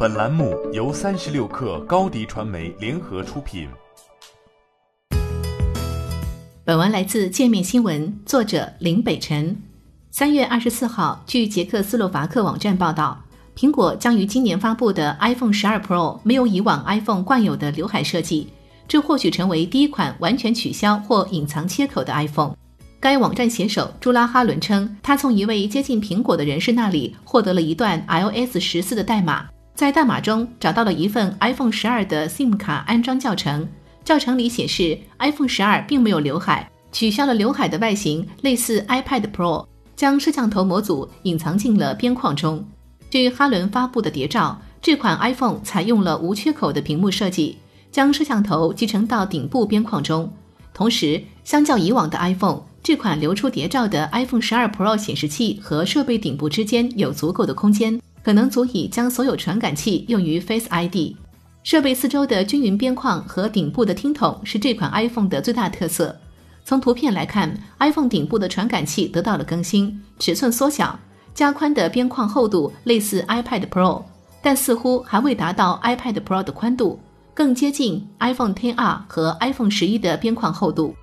本栏目由三十六氪高低传媒联合出品。本文来自界面新闻，作者林北辰。三月二十四号，据捷克斯洛伐克网站报道，苹果将于今年发布的 iPhone 十二 Pro 没有以往 iPhone 惯有的刘海设计，这或许成为第一款完全取消或隐藏切口的 iPhone。该网站写手朱拉哈伦称，他从一位接近苹果的人士那里获得了一段 iOS 十四的代码，在代码中找到了一份 iPhone 十二的 SIM 卡安装教程。教程里显示，iPhone 十二并没有刘海，取消了刘海的外形，类似 iPad Pro，将摄像头模组隐藏进了边框中。据哈伦发布的谍照，这款 iPhone 采用了无缺口的屏幕设计，将摄像头集成到顶部边框中。同时，相较以往的 iPhone。这款流出谍照的 iPhone 12 Pro 显示器和设备顶部之间有足够的空间，可能足以将所有传感器用于 Face ID。设备四周的均匀边框和顶部的听筒是这款 iPhone 的最大特色。从图片来看，iPhone 顶部的传感器得到了更新，尺寸缩小，加宽的边框厚度类似 iPad Pro，但似乎还未达到 iPad Pro 的宽度，更接近 iPhone XR 和 iPhone 11的边框厚度。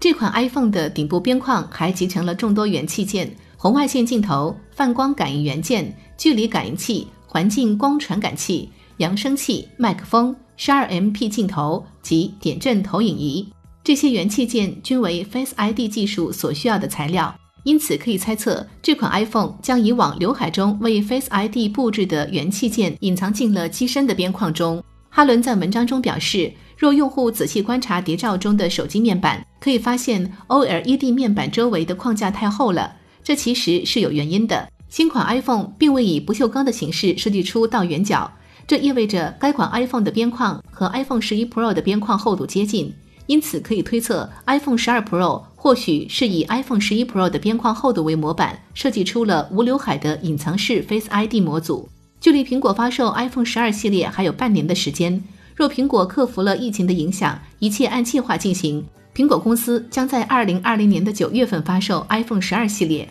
这款 iPhone 的顶部边框还集成了众多元器件：红外线镜头、泛光感应元件、距离感应器、环境光传感器、扬声器、麦克风、12MP 镜头及点阵投影仪。这些元器件均为 Face ID 技术所需要的材料，因此可以猜测，这款 iPhone 将以往刘海中为 Face ID 布置的元器件隐藏进了机身的边框中。哈伦在文章中表示。若用户仔细观察谍照中的手机面板，可以发现 OLED 面板周围的框架太厚了，这其实是有原因的。新款 iPhone 并未以不锈钢的形式设计出倒圆角，这意味着该款 iPhone 的边框和 iPhone 十一 Pro 的边框厚度接近，因此可以推测 iPhone 十二 Pro 或许是以 iPhone 十一 Pro 的边框厚度为模板，设计出了无刘海的隐藏式 Face ID 模组。距离苹果发售 iPhone 十二系列还有半年的时间。若苹果克服了疫情的影响，一切按计划进行，苹果公司将在二零二零年的九月份发售 iPhone 十二系列。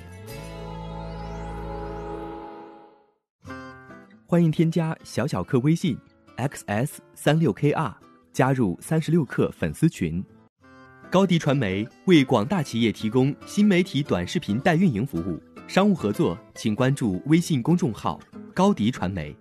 欢迎添加小小客微信 xs 三六 kr，加入三十六课粉丝群。高迪传媒为广大企业提供新媒体短视频代运营服务，商务合作请关注微信公众号高迪传媒。